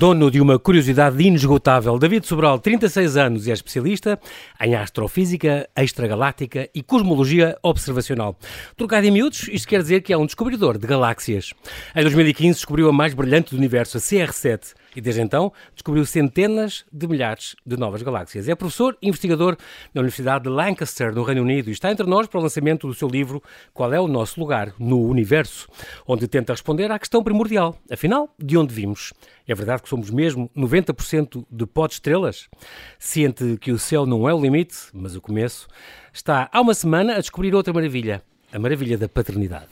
Dono de uma curiosidade inesgotável, David Sobral, 36 anos e é especialista em astrofísica extragaláctica e cosmologia observacional. Trocado em miúdos, isto quer dizer que é um descobridor de galáxias. Em 2015 descobriu a mais brilhante do universo, a CR7, e desde então descobriu centenas de milhares de novas galáxias. É professor e investigador na Universidade de Lancaster, no Reino Unido, e está entre nós para o lançamento do seu livro Qual é o Nosso Lugar no Universo, onde tenta responder à questão primordial. Afinal, de onde vimos? É verdade que somos mesmo 90% de pó de estrelas? Ciente que o céu não é o limite, mas o começo, está há uma semana a descobrir outra maravilha, a maravilha da paternidade.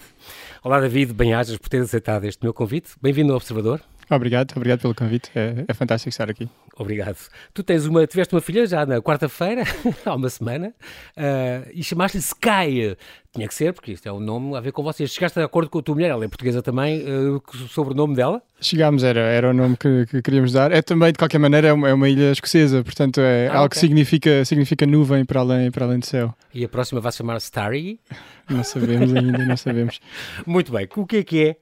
Olá David, bem-ajas por ter aceitado este meu convite. Bem-vindo ao Observador. Obrigado, obrigado pelo convite. É, é, fantástico estar aqui. Obrigado. Tu tens uma, tiveste uma filha já na quarta-feira, há uma semana, uh, e chamaste-lhe Sky. Tinha que ser, porque isto é um nome a ver com vocês. Chegaste de acordo com a tua mulher, ela é portuguesa também, uh, sobre o nome dela? Chegámos, era, era o nome que, que, queríamos dar. É também, de qualquer maneira, é uma, é uma ilha escocesa, portanto é ah, algo okay. que significa, significa nuvem para além, para além do céu. E a próxima vai se chamar Starry? Não sabemos ainda, não sabemos. Muito bem, o que é que é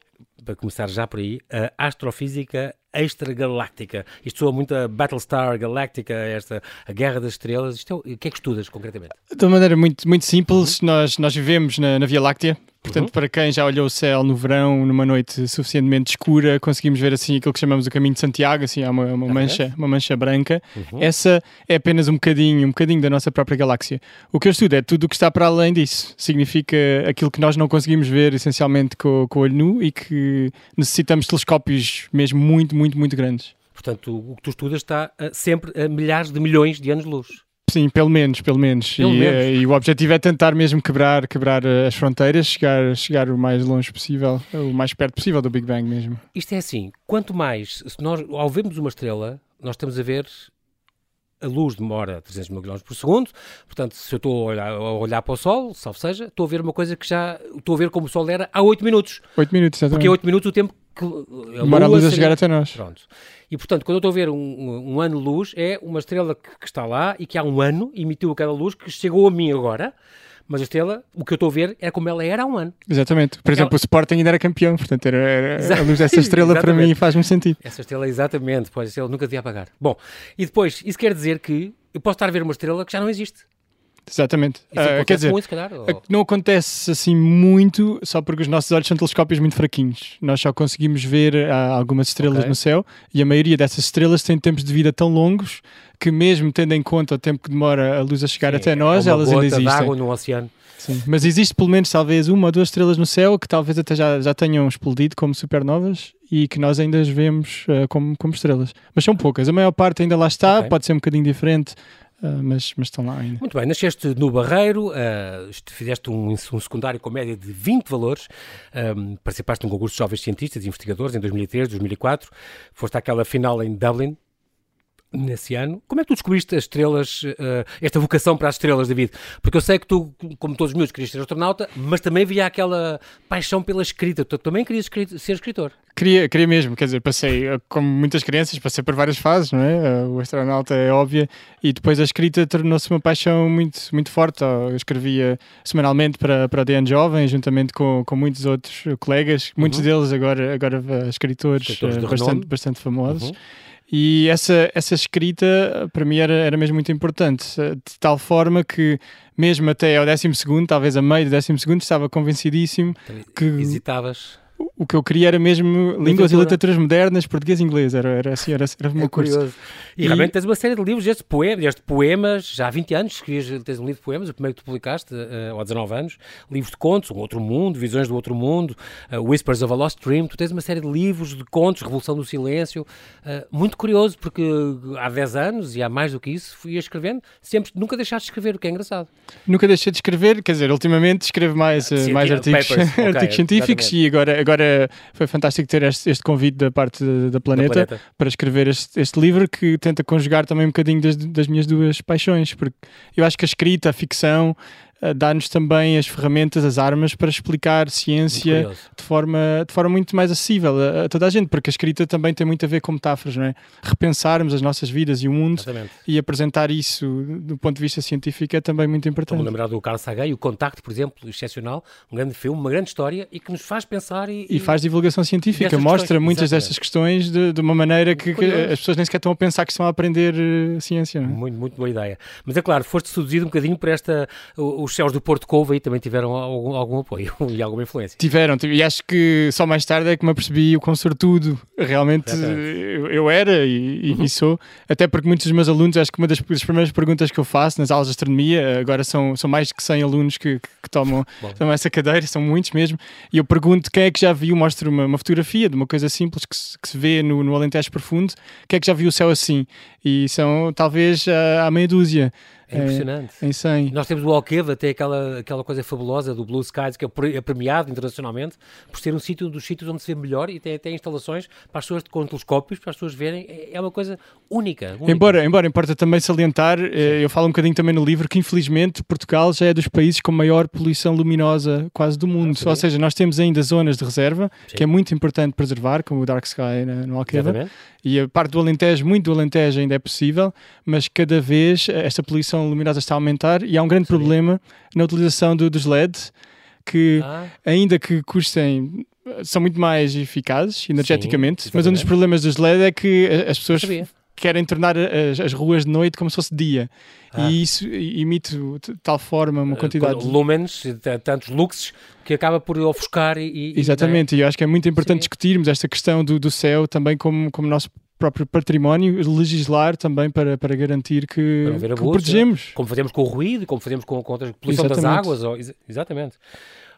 para começar já por aí, a astrofísica extragaláctica. Isto soa muito a Battlestar Galactica, esta, a Guerra das Estrelas. Isto é, o que é que estudas concretamente? De uma maneira muito, muito simples, nós, nós vivemos na, na Via Láctea, Portanto, uhum. para quem já olhou o céu no verão, numa noite suficientemente escura, conseguimos ver assim aquilo que chamamos o caminho de Santiago, assim, há uma, uma mancha, uma mancha branca. Uhum. Essa é apenas um bocadinho, um bocadinho da nossa própria galáxia. O que eu estudo é tudo o que está para além disso. Significa aquilo que nós não conseguimos ver essencialmente com, com o olho nu e que necessitamos telescópios mesmo muito, muito, muito grandes. Portanto, o que tu estudas está uh, sempre a milhares de milhões de anos-luz. Sim, pelo menos, pelo menos. Pelo e, menos. Uh, e, o objetivo é tentar mesmo quebrar, quebrar uh, as fronteiras, chegar, chegar o mais longe possível, o mais perto possível do Big Bang mesmo. Isto é assim, quanto mais, se nós, ao vermos uma estrela, nós estamos a ver a luz demora 300 mil km por segundo, portanto, se eu estou a olhar, a olhar, para o Sol, salvo seja, estou a ver uma coisa que já estou a ver como o Sol era há 8 minutos. 8 minutos, exatamente. Porque é 8 minutos o tempo que a demora a luz a chegar até nós. Pronto. E, portanto, quando eu estou a ver um, um, um ano-luz, é uma estrela que, que, está lá e que há um ano emitiu aquela luz que chegou a mim agora. Mas a estrela, o que eu estou a ver é como ela era há um ano. Exatamente. Por exemplo, ela... o Sporting ainda era campeão, portanto, era, era a luz dessa estrela para mim faz-me sentido. Essa estrela, exatamente, pois a estrela nunca devia apagar. Bom, e depois, isso quer dizer que eu posso estar a ver uma estrela que já não existe. Exatamente. Uh, quer dizer, muito, calhar, ou... não acontece assim muito, só porque os nossos olhos são telescópios muito fraquinhos. Nós só conseguimos ver uh, algumas estrelas okay. no céu e a maioria dessas estrelas tem tempos de vida tão longos que, mesmo tendo em conta o tempo que demora a luz a chegar Sim, até nós, é elas ainda existem. água no oceano. Sim. Mas existe pelo menos talvez uma ou duas estrelas no céu que talvez até já, já tenham explodido como supernovas e que nós ainda as vemos uh, como, como estrelas. Mas são poucas. A maior parte ainda lá está, okay. pode ser um bocadinho diferente Uh, mas, mas estão lá ainda. Muito bem, nasceste no Barreiro, uh, fizeste um, um, secundário com média de 20 valores, um, participaste num concurso de jovens cientistas e investigadores em 2003, 2004, foste àquela final em Dublin, nesse ano. Como é que tu descobriste as estrelas, uh, esta vocação para as estrelas, David? Porque eu sei que tu, como todos os meus, querias ser astronauta, mas também havia aquela paixão pela escrita. Tu também querias ser escritor. Queria, queria mesmo, quer dizer, passei, eh, como muitas crianças, passei por várias fases, não é? Eh, o astronauta é óbvia, e depois a escrita tornou-se uma paixão muito, muito forte. Eu escrevia semanalmente para, para a DN Jovem, juntamente com, com muitos outros colegas, muitos uhum. deles agora, agora escritores, escritores bastante, bastante famosos. Uhum. E essa, essa escrita para mim era, era mesmo muito importante, de tal forma que mesmo até ao décimo segundo, talvez a meio do décimo segundo, estava convencidíssimo que... Hesitavas? O que eu queria era mesmo Literatura. línguas e literaturas modernas, português e inglês. Era, era assim, era, era o meu é curso. Curioso. E, e, realmente tens uma série de livros, desde poemas, desde poemas, já há 20 anos escrevias, tens um livro de poemas, o primeiro que tu publicaste, uh, há 19 anos, livros de contos, Um Outro Mundo, Visões do Outro Mundo, uh, Whispers of a Lost Dream, tu tens uma série de livros de contos, Revolução do Silêncio, uh, muito curioso, porque há 10 anos, e há mais do que isso, fui escrevendo, sempre, nunca deixaste de escrever, o que é engraçado. Nunca deixei de escrever, quer dizer, ultimamente escrevo mais, uh, mais artigos, okay, artigos científicos exatamente. e agora, agora foi fantástico ter este, este convite da parte da Planeta, da Planeta. para escrever este, este, livro que tenta conjugar também um bocadinho das, das minhas duas paixões, porque eu acho que a escrita, a ficção, dá-nos também as ferramentas, as armas para explicar ciência de forma, de forma muito mais acessível a, a, toda a gente, porque a escrita também tem muito a ver com metáforas, não é? Repensarmos as nossas vidas e o mundo Exatamente. e apresentar isso do ponto de vista científico é também muito importante. Vamos lembrar do Carl Sagan, o Contacto, por exemplo, excepcional, um grande filme, uma grande história e que nos faz pensar e, e faz divulgação científica, mostra questões. muitas Exatamente. destas questões de, de uma maneira que, que, as pessoas nem sequer estão a pensar que estão a aprender uh, ciência. Não é? Muito, muito boa ideia. Mas é claro, foste seduzido um bocadinho por esta. Os céus do Porto Covo aí também tiveram algum, algum apoio e alguma influência. Tiveram, e acho que só mais tarde é que me apercebi o quão sortudo realmente eu, eu, era e, uhum. e, sou. Até porque muitos dos meus alunos, acho que uma das, das, primeiras perguntas que eu faço nas aulas de astronomia, agora são, são mais de 100 alunos que, que, que tomam, tomam essa cadeira, são muitos mesmo, e eu pergunto quem é que já viu, mostro uma, uma fotografia de uma coisa simples que se, que se vê no, no Alentejo Profundo, quem é que já viu o céu assim? E são talvez a, a meia dúzia. É impressionante. Em 100. Nós temos o Alqueva, até aquela, aquela coisa fabulosa do Blue Skies, que é, é premiado internacionalmente por ser um sítio dos sítios onde se vê melhor e tem até instalações para as pessoas com telescópios, para as pessoas verem. É, é uma coisa única. única. Embora, embora importa também salientar, eh, eu falo um bocadinho também no livro, que infelizmente Portugal já é dos países com maior poluição luminosa quase do mundo. Ah, Ou seja, nós temos ainda zonas de reserva, Sim. que é muito importante preservar, como o Dark Sky no Alqueva. Exatamente. E a parte do Alentejo, muito do Alentejo ainda é possível, mas cada vez esta poluição luminosa está a aumentar e há um grande Sim. problema na utilização do, dos LEDs, que ah. ainda que custem são muito mais eficazes energeticamente, Sim, mas um dos problemas dos LED é que as pessoas querem tornar as, as, ruas de noite como se fosse dia. Ah. E isso emite de tal forma uma eh, quantidade. Uh, lumens, tantos luxes, que acaba por ofuscar e. Exatamente, e, é? eu acho que é muito importante Sim. discutirmos esta questão do, do céu também como, como nosso próprio património, legislar também para, para garantir que, para que o protegemos. Como fazemos com o ruído, como fazemos com, com a poluição exatamente. das águas. Ou, exatamente.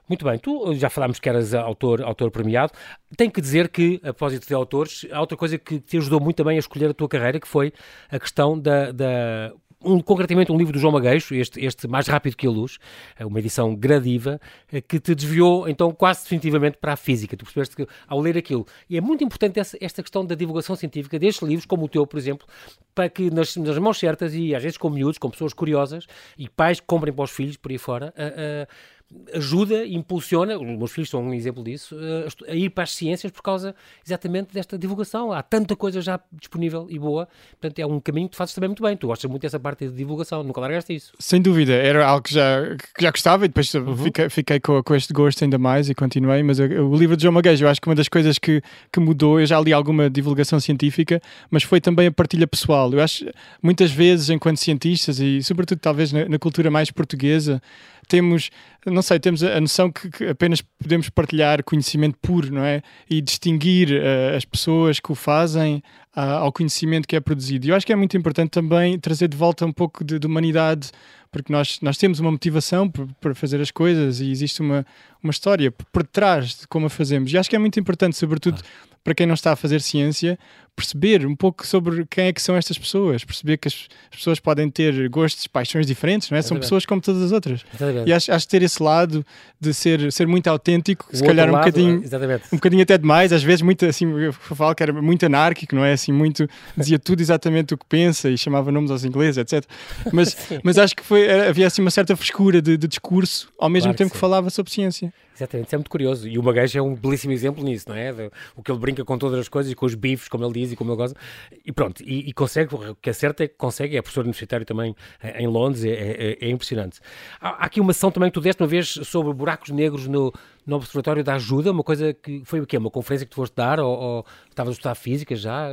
Muito bem, tu já falámos que eras autor, autor premiado. Tenho que dizer que, a propósito de autores, há outra coisa que te ajudou muito também a escolher a tua carreira, que foi a questão da, da um, concretamente um livro do João Magueixo, este, este Mais Rápido que a Luz, é uma edição gradiva, eh, que te desviou então quase definitivamente para a física. Tu percebeste que ao ler aquilo. E é muito importante essa, esta questão da divulgação científica destes livros, como o teu, por exemplo, para que nas, nas mãos certas e às vezes com miúdos, com pessoas curiosas e pais que comprem para os filhos por aí fora, ajuda, impulsiona, os meus filhos são um exemplo disso, a, ir para as ciências por causa exatamente desta divulgação. Há tanta coisa já disponível e boa, portanto é um caminho que tu fazes também muito bem. Tu gostas muito dessa parte de divulgação, nunca largaste isso. Sem dúvida, era algo que já, que já gostava e depois uhum. fiquei, fiquei com, com, este gosto ainda mais e continuei. Mas o livro de João Maguejo, eu acho que uma das coisas que, que mudou, eu já li alguma divulgação científica, mas foi também a partilha pessoal. Eu acho muitas vezes, enquanto cientistas e sobretudo talvez na, na cultura mais portuguesa, temos, não sei, temos a noção que, que, apenas podemos partilhar conhecimento puro, não é? E distinguir uh, as pessoas que o fazem uh, ao conhecimento que é produzido. E eu acho que é muito importante também trazer de volta um pouco de, de humanidade, porque nós, nós temos uma motivação para fazer as coisas e existe uma, uma história por trás de como a fazemos. E acho que é muito importante, sobretudo para quem não está a fazer ciência, perceber um pouco sobre quem é que são estas pessoas, perceber que as, pessoas podem ter gostos, paixões diferentes, não é? São pessoas como todas as outras. Exatamente. E acho, acho ter esse lado de ser, ser muito autêntico, o se calhar um lado, bocadinho, um bocadinho até demais, às vezes muito assim, eu falo que era muito anárquico, não é? Assim, muito, dizia tudo exatamente o que pensa e chamava nomes aos ingleses, etc. Mas, mas acho que foi, havia assim uma certa frescura de, de discurso, ao mesmo claro tempo que, que falava sobre ciência. Exatamente, isso é muito curioso. E o Magajo é um belíssimo exemplo nisso, não é? O que ele brinca com todas as coisas e com os bifes, como ele diz e como ele goza. E pronto, e, e consegue, o que é certo é que consegue, é professor universitário também em Londres, é, é, é impressionante. Há, há, aqui uma ação também que tu deste uma vez sobre buracos negros no, no Observatório da Ajuda, uma coisa que foi o quê? Uma conferência que tu foste dar ou, ou estavas a estudar física já?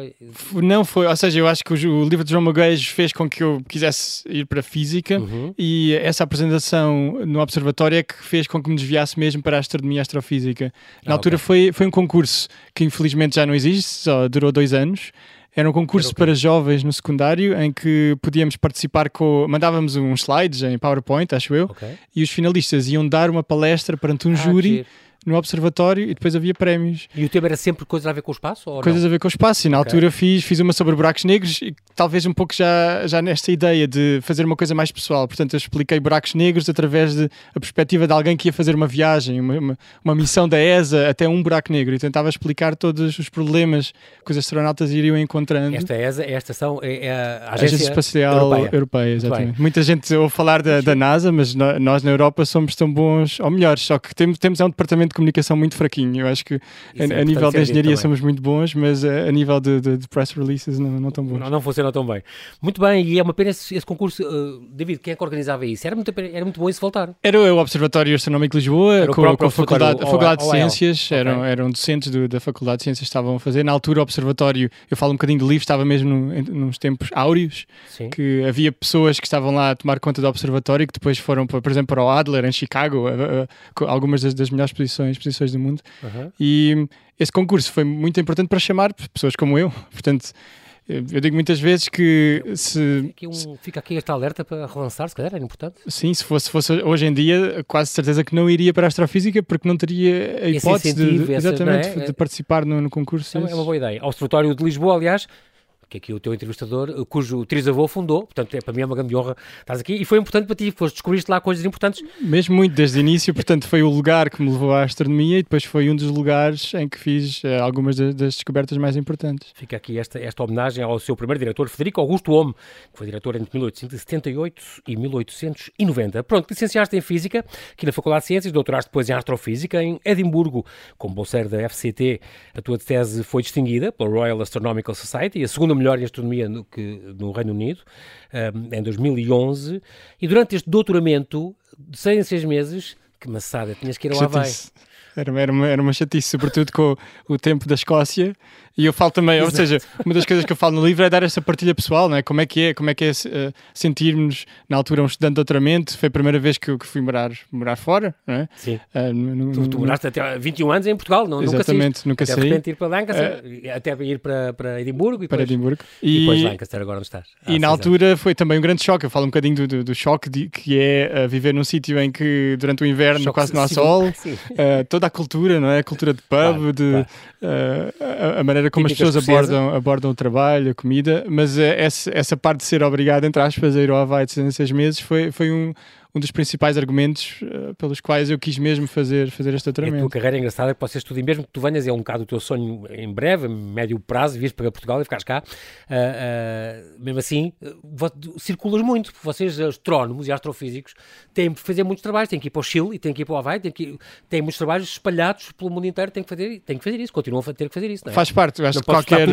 Não foi, ou seja, eu acho que o, livro de João Magalhães fez com que eu quisesse ir para física uhum. e essa apresentação no Observatório é que fez com que me desviasse mesmo para a astronomia e astrofísica. Na ah, altura okay. foi, foi um concurso que infelizmente já não existe, só durou dois anos. Era um concurso Era para jovens no secundário em que podíamos participar com. Mandávamos uns slides em PowerPoint, acho eu, okay. e os finalistas iam dar uma palestra perante um ah, júri no observatório e depois havia prémios. E o tema era sempre coisas a ver com o espaço? Coisas não? a ver com o espaço. E na Ok. altura fiz, fiz uma sobre buracos negros e talvez um pouco já, já nesta ideia de fazer uma coisa mais pessoal. Portanto, eu expliquei buracos negros através de a perspectiva de alguém que ia fazer uma viagem, uma, uma, uma missão da ESA até um buraco negro e tentava explicar todos os problemas que os astronautas iriam encontrando. Esta ESA é a estação, é, é a A Agência, Agência Espacial Europeia. Europeia, exatamente. Muita gente ouve falar da, da NASA, mas nós na Europa somos tão bons, ou melhores, só que temos, temos é um departamento de comunicação muito fraquinho. Eu acho que a, é a nível da engenharia somos muito bons, mas a, a nível de, de- de press releases não, não tão bons. Não, não funciona tão bem. Muito bem, e é uma pena esse, esse concurso. uh, David, quem é que organizava isso? Era muito, era muito bom isso voltar. Era o Observatório Astronómico de Lisboa, com, com a Faculdade, a Faculdade de. Ciências, Ok. eram, eram docentes do- da Faculdade de Ciências que estavam a fazer. Na altura, o Observatório, eu falo um bocadinho do livro, estava mesmo no, nos tempos áureos, Sim. que havia pessoas que estavam lá a tomar conta do Observatório e que depois foram, por exemplo, para o Adler, em Chicago, a- a- com algumas das, das melhores posições, posições do mundo. Uhum. E esse concurso foi muito importante para chamar pessoas como eu. Portanto, eu digo muitas vezes que se, Aqui um- fica aqui esta alerta para relançar, se calhar, era importante. Sim, se fosse, fosse hoje em dia, quase certeza que não iria para a astrofísica porque não teria a hipótese de, de- essa- exatamente, não é? de participar no, no concurso. Isso é uma, boa ideia. Ao Observatório de Lisboa, aliás, que aqui o teu entrevistador, uh, cujo trisavô fundou, portanto, é, para mim é uma grande honra estás aqui, e foi importante para ti, foste, descobriste lá coisas importantes. Mesmo muito desde o início, portanto, foi o lugar que me levou à astronomia e depois foi um dos lugares em que fiz eh, algumas das, das descobertas mais importantes. Fica aqui esta, esta homenagem ao seu primeiro diretor, Federico Augusto Homme, que foi diretor entre 1878 e 1890. Pronto, licenciaste em Física, aqui na Faculdade de Ciências, doutoraste depois em Astrofísica em Edimburgo, como bolseiro da FCT. A tua tese foi distinguida pela Royal Astronomical Society, a segunda melhor em astronomia no, que, no Reino Unido, um, em 2011. E durante este doutoramento, de seis em seis meses, que maçada, tinhas que ir ao Havaí. Era, era, uma, era uma chatice, sobretudo com o tempo da Escócia. E eu falo também, ou Exato. seja, uma das coisas que eu falo no livro é dar essa partilha pessoal, não é? Como é que é, como é, que é eh, sentirmos, na altura, um estudante de doutoramento. Foi a primeira vez que eu que fui morar, morar fora, não é? Sim. Ah, no- Tu, tu moraste até 21 anos em Portugal, não, nunca saíste. Exatamente, nunca Até de saí repente ir para Lancaster, até ir para, para Edimburgo e para depois, Edimburgo. e depois E, Lancaster, agora onde estás. E na seis altura foi também um grande choque. Eu falo um bocadinho do, do, do choque de- que é ah, viver num sítio em que durante o inverno Choque quase não há civil. sol. Sim. Uh, toda a cultura, não é? A cultura de pub, Claro, de, claro. uh, a, a maneira como as pessoas abordam, abordam o trabalho, a comida, mas uh, essa, essa parte de ser obrigado, entre aspas, a ir ao Havaí de seis meses foi, foi um, um dos principais argumentos uh, pelos quais eu quis mesmo fazer, fazer este E a tua carreira é engraçada, que vocês estudem, mesmo que tu venhas, é um bocado o teu sonho em breve, médio prazo, vires para Portugal e ficares cá. ah, ah, mesmo assim, circulas muito, porque vocês, astrónomos e astrofísicos, têm que fazer muitos trabalhos, têm que ir para o Chile e têm que ir para o Havaí, têm, que ir- têm muitos trabalhos espalhados pelo mundo inteiro, têm que fazer, têm que fazer isso, continuam a ter que fazer isso, é? Faz parte, eu acho que qualquer,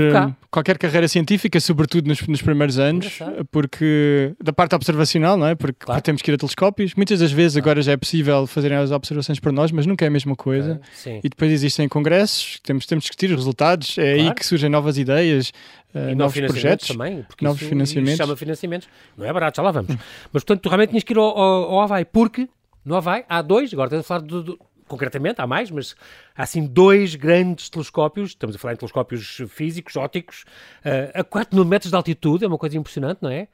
qualquer carreira científica, sobretudo nos, nos primeiros anos, Engraçado. porque da parte observacional, não é? Porque, Claro. porque temos que ir a Muitas das vezes agora já é possível fazerem as observações para nós, mas nunca é a mesma coisa. Ah, Sim. E depois existem congressos, temos, temos que discutir os resultados, é aí Claro. que surgem novas ideias, E novos financiamentos projetos. também, porque novos isso, financiamentos. isso chama financiamentos. Não é barato, já lá vamos. Mas, portanto, tu realmente tinhas que ir ao, ao, ao Havaí, porque no Havaí há dois, agora estamos a falar do, do- concretamente, há mais, mas há assim dois grandes telescópios, estamos a falar em telescópios físicos, ópticos, eh, a 4 mil metros de altitude, é uma coisa impressionante, não é?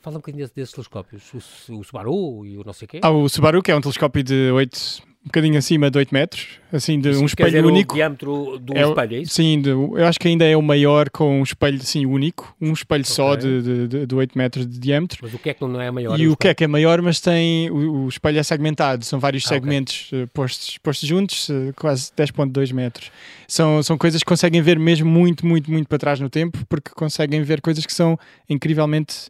Fala um bocadinho desse- desses telescópios, o, o Subaru e o não sei o quê. Há o Subaru, que é um telescópio de 8, um bocadinho acima de 8 metros, assim, de Isso um dizer espelho único. o diâmetro do É espelho, é isso? Sim, de- eu acho que ainda é o maior com um espelho assim, único, um espelho só Ok. de, de, de, de 8 metros de diâmetro. Mas o que é que não é maior? E o que é que é maior, mas tem o, o espelho é segmentado, são vários Ah, segmentos eh, postos, postos juntos, eh, quase 10.2 metros. São, são coisas que conseguem ver mesmo muito, muito, muito para trás no tempo, porque conseguem ver coisas que são incrivelmente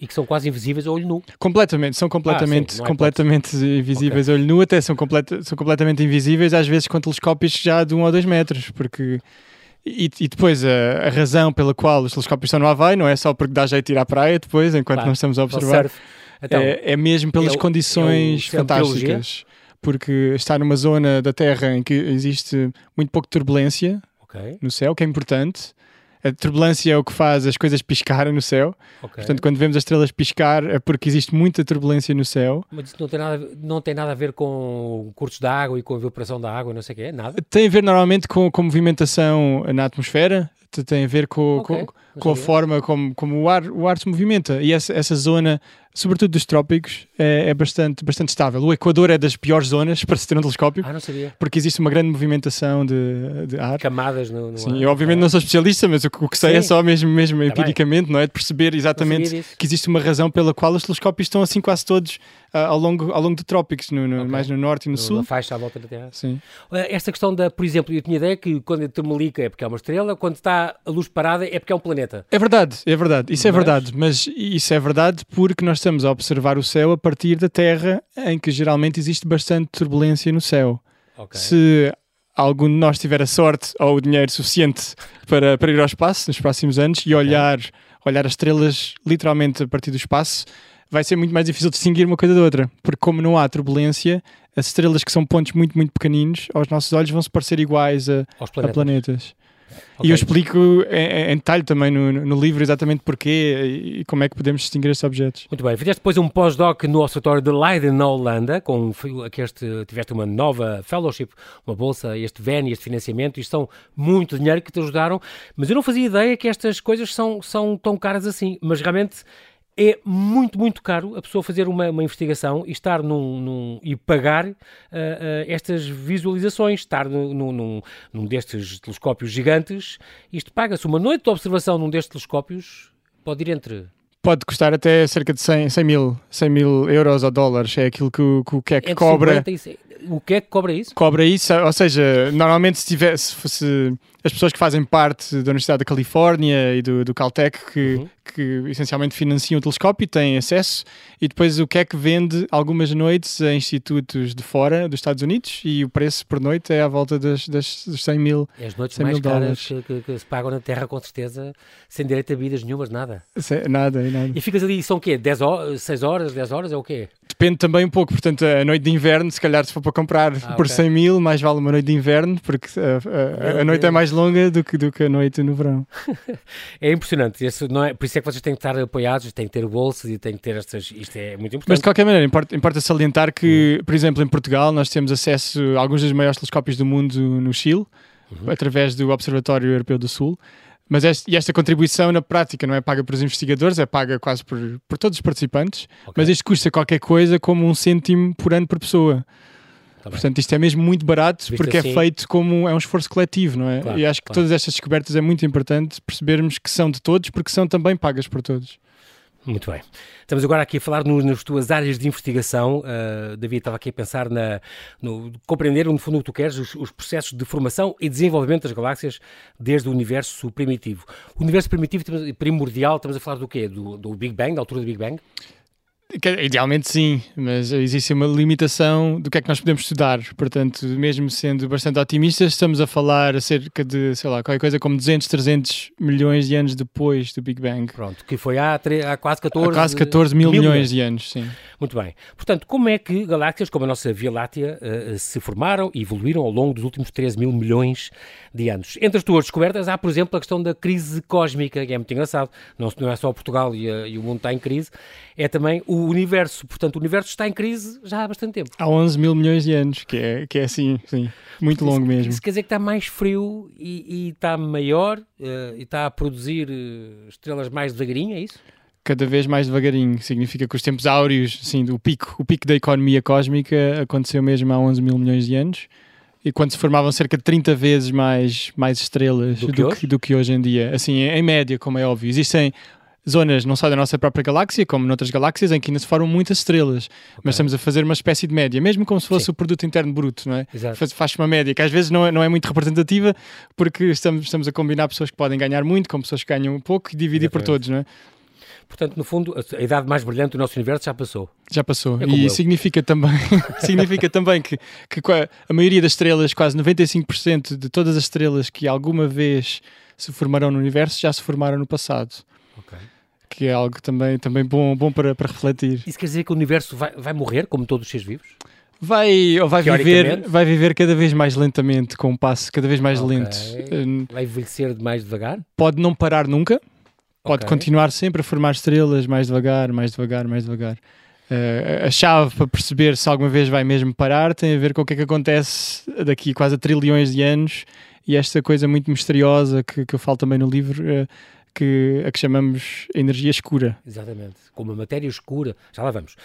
E que são quase invisíveis a olho nu. Completamente, são completamente, Ah, sim, há completamente invisíveis a olho nu, até são, completa, são completamente invisíveis, às vezes com telescópios já de 1 ou 2 metros, porque... E, e depois a, a razão pela qual os telescópios estão no Havaí não é só porque dá jeito de ir à praia depois, enquanto Claro, nós estamos a observar. Então, é, é mesmo pelas é condições é o centro de fantásticas. Porque está numa zona da Terra em que existe muito pouco turbulência ok, no céu, que é importante. A turbulência é o que faz as coisas piscarem no céu. ok. Portanto, quando vemos as estrelas piscar, é porque existe muita turbulência no céu. Mas isso não tem, nada, a ver- não tem nada a ver com cursos de água e com a evaporação da água, não sei o quê, nada? Tem a ver normalmente com, com movimentação na atmosfera, te- tem a ver com, Ok, com, com a forma como, como o, ar, o ar se movimenta. E essa, essa zona, sobretudo dos trópicos, é, é, bastante, bastante estável. O Equador é das piores zonas para se ter um telescópio. Ah, não sabia. Porque existe uma grande movimentação de, de ar. Camadas no, no Sim, ar. eu obviamente não sou especialista, mas o, o que sei é Sim. só mesmo, mesmo Tá empiricamente, não é? De perceber exatamente que existe uma razão pela qual os telescópios estão assim quase todos ah, ao, longo, ao longo do trópicos, no, no- Ok. mais no norte e no, No- sul. Na faixa à volta da Terra. Sim. Eh, Esta questão da, por exemplo, eu tinha ideia que quando a termolica é porque é uma estrela, quando está a luz parada é porque é um planeta. É verdade, é verdade, isso é Mas- verdade, mas isso é verdade porque nós estamos a observar o céu a partir da Terra, em que geralmente existe bastante turbulência no céu. Ok. Se algum de nós tiver a sorte ou o dinheiro suficiente para, para ir ao espaço nos próximos anos e olhar, olhar as estrelas literalmente a partir do espaço, vai ser muito mais difícil distinguir uma coisa da outra, porque como não há turbulência, as estrelas que são pontos muito, muito pequeninos, aos nossos olhos vão se parecer iguais a, Aos a planetas. Planetas. Ok. E eu explico em, em detalhe também no, no livro exatamente porquê e como é que podemos distinguir estes objetos. Muito bem, fizeste depois um pós-doc no Observatório de Leiden, na Holanda, com que este, tiveste uma nova fellowship, uma bolsa, este VEN e este financiamento, isto são muito dinheiro que te ajudaram, mas eu não fazia ideia que estas coisas são, são tão caras assim, mas realmente é muito, muito caro a pessoa fazer uma, uma investigação e estar num, num- e pagar ah, ah, estas visualizações, estar num, num- num, destes telescópios gigantes, isto paga-se uma noite de observação num destes telescópios, pode ir entre Pode custar até cerca de 100, 100 mil, 100 mil euros ou dólares, é aquilo que, o- que o Entre cobra. 50 e O que é que cobra isso? Cobra isso, ou seja, normalmente se tivesse se as pessoas que fazem parte da Universidade da Califórnia e do, do Caltech que, Uhum. Que essencialmente financiam o telescópio têm acesso e depois o CAC vende algumas noites a institutos de fora dos Estados Unidos e o preço por noite é à volta das, das, dos 100 mil. É as noites 100 mais caras dólares. que, que- que se pagam na Terra, com certeza, sem direito a vidas nenhumas, nada. Nada, e nada. E ficas ali, são o quê? 10 horas, 6 horas, 10 horas, é o quê? Depende também um pouco, portanto, a noite de inverno, se calhar se for para comprar Ah, por ok. 100 mil, mais vale uma noite de inverno, porque uh, a, a- a noite é mais longa do que, do que a noite no verão. É impressionante, esse não é, por isso é que vocês têm que estar apoiados, têm que ter bolsas e têm que ter estas, isto é muito Mas de importante. qualquer maneira, importa, importa salientar que, por exemplo, em Portugal, nós temos acesso a alguns dos maiores telescópios do mundo no Chile, Uhum. através do Observatório Europeu do Sul. Mas este- e esta contribuição na prática não é paga por os investigadores, é paga quase por, por todos os participantes. Ok, Mas isto custa qualquer coisa como um cêntimo por ano por pessoa. tá. Portanto, isto é mesmo muito barato Visto porque assim- é feito como é um esforço coletivo, não é? Claro, e acho que claro. todas estas descobertas é muito importante percebermos que são de todos porque são também pagas por todos. Muito bem. Estamos agora aqui a falar nas tuas áreas de investigação. Uh, David, estava aqui a pensar na, no compreender, no fundo, o que tu queres, os, os processos de formação e desenvolvimento das galáxias desde o universo primitivo. O universo primitivo, primordial, estamos a falar do quê? Do, do Big Bang, da altura do Big Bang? Que- Idealmente sim, mas existe uma limitação do que é que nós podemos estudar. Portanto, mesmo sendo bastante otimistas, estamos a falar a cerca de, sei lá, qualquer coisa como 200, 300 milhões de anos depois do Big Bang. Pronto, que foi há, há quase 14... Há quase 14 mil, milhões de anos, sim. Muito bem. Portanto, como é que galáxias como a nossa Via Láctea eh, se formaram e evoluíram ao longo dos últimos 13 mil milhões de anos? Entre as tuas descobertas há, por exemplo, a questão da crise cósmica, que é muito engraçado. Não, não é só Portugal e, a- e o mundo está em crise, é também o universo. Portanto, o universo está em crise já há bastante tempo. Há 11 mil milhões de anos, que é, que é assim, sim, muito longo mesmo. Isso quer dizer que está mais frio e, e está maior eh, e está a produzir eh, estrelas mais devagarinho, é isso? cada vez mais devagarinho. Significa que os tempos áureos, sim, o pico, o pico da economia cósmica aconteceu mesmo há 11 mil milhões de anos. E quando se formavam cerca de 30 vezes mais, mais estrelas Do do que que, hoje? do que hoje em dia. Assim, em média, como é óbvio. Existem zonas, não só da nossa própria galáxia, como noutras galáxias, em que ainda se formam muitas estrelas. Mas estamos a fazer uma espécie de média, mesmo como se fosse Sim. o produto interno bruto, não é? Exato. Faz- uma média que às vezes não é, não é muito representativa, porque estamos, estamos a combinar pessoas que podem ganhar muito com pessoas que ganham pouco e dividir por Exatamente. todos, não é? Portanto, no fundo, a, idade mais brilhante do nosso universo já passou. Já passou. É e eu. significa também, significa também que, que a maioria das estrelas, quase 95% de todas as estrelas que alguma vez se formaram no universo, já se formaram no passado. Que é algo também, também bom, bom para, para refletir. Isso quer dizer que o universo vai, vai morrer, como todos os seres vivos? Vai, ou vai, viver, vai viver cada vez mais lentamente, com um passo cada vez mais Ok. lento. Hum, Vai envelhecer de mais devagar? Pode não parar nunca, pode Ok. continuar sempre a formar estrelas mais devagar, mais devagar, mais devagar. Eh, a chave para perceber se alguma vez vai mesmo parar tem a ver com o que é que acontece daqui quase a trilhões de anos e esta coisa muito misteriosa que, que eu falo também no livro, eh, que, a que chamamos energia escura. Exatamente, como a matéria escura. Já lá vamos.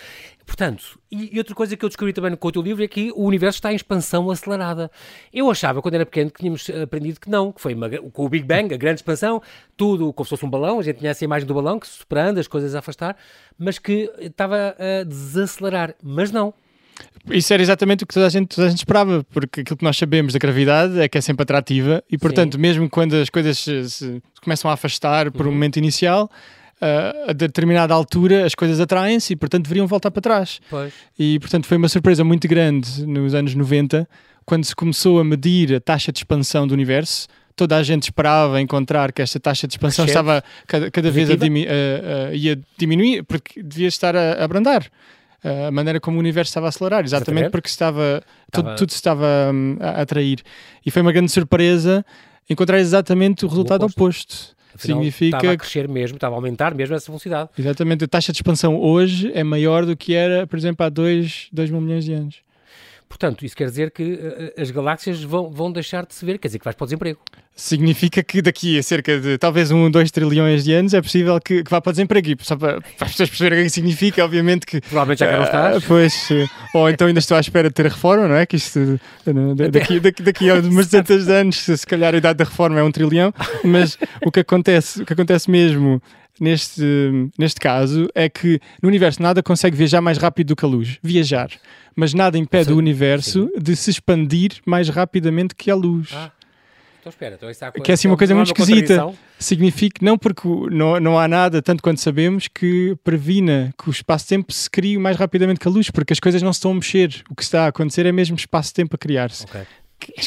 Portanto, e, e, outra coisa que eu descobri também com o teu livro é que o universo está em expansão acelerada. Eu achava, quando era pequeno, que tínhamos aprendido que não, que foi uma, com o Big Bang, a grande expansão, tudo como se fosse um balão, a gente tinha essa imagem do balão que se superando, as coisas a afastar, mas que estava a desacelerar. Mas não. Isso era exatamente o que toda a, gente, toda a gente esperava, porque aquilo que nós sabemos da gravidade é que é sempre atrativa e, portanto, Sim. mesmo quando as coisas se, se começam a afastar por uhum. um momento inicial, uh, a determinada altura as coisas atraem-se e, portanto, deveriam voltar para trás. Pois. E, portanto, foi uma surpresa muito grande nos anos 90, quando se começou a medir a taxa de expansão do universo. Toda a gente esperava encontrar que esta taxa de expansão estava cada, cada vez a, dimi a, a, ia diminuir, porque devia estar a, abrandar a maneira como o universo estava a acelerar, exatamente, porque estava, estava... Tudo, tudo se estava um, a atrair. E foi uma grande surpresa encontrar exatamente o resultado o oposto. oposto. Afinal, Significa estava a crescer mesmo, estava a aumentar mesmo essa velocidade. Exatamente, a taxa de expansão hoje é maior do que era, por exemplo, há 2 mil milhões de anos. Portanto, isso quer dizer que uh, as galáxias vão, vão deixar de se ver, quer dizer que vais para o desemprego. Significa que daqui a cerca de talvez um, dois trilhões de anos é possível que, que vá para o desemprego. E só para, para as pessoas perceberem o que significa, obviamente que. Provavelmente já cá não estás. Uh, pois, uh, ou então ainda estou à espera de ter reforma, não é? Que isto daqui, daqui, daqui a umas tantos anos, se calhar a idade da reforma é um trilhão, mas o que acontece, o que acontece mesmo neste, neste caso é que no universo nada consegue viajar mais rápido do que a luz. Viajar. Mas nada impede o universo sim. de se expandir mais rapidamente que a luz. Ah. Então espera, então está que é assim uma coisa muito esquisita. Significa, não porque não, não há nada, tanto quanto sabemos, que previna que o espaço-tempo se crie mais rapidamente que a luz, porque as coisas não se estão a mexer. O que está a acontecer é mesmo espaço-tempo a criar-se. Okay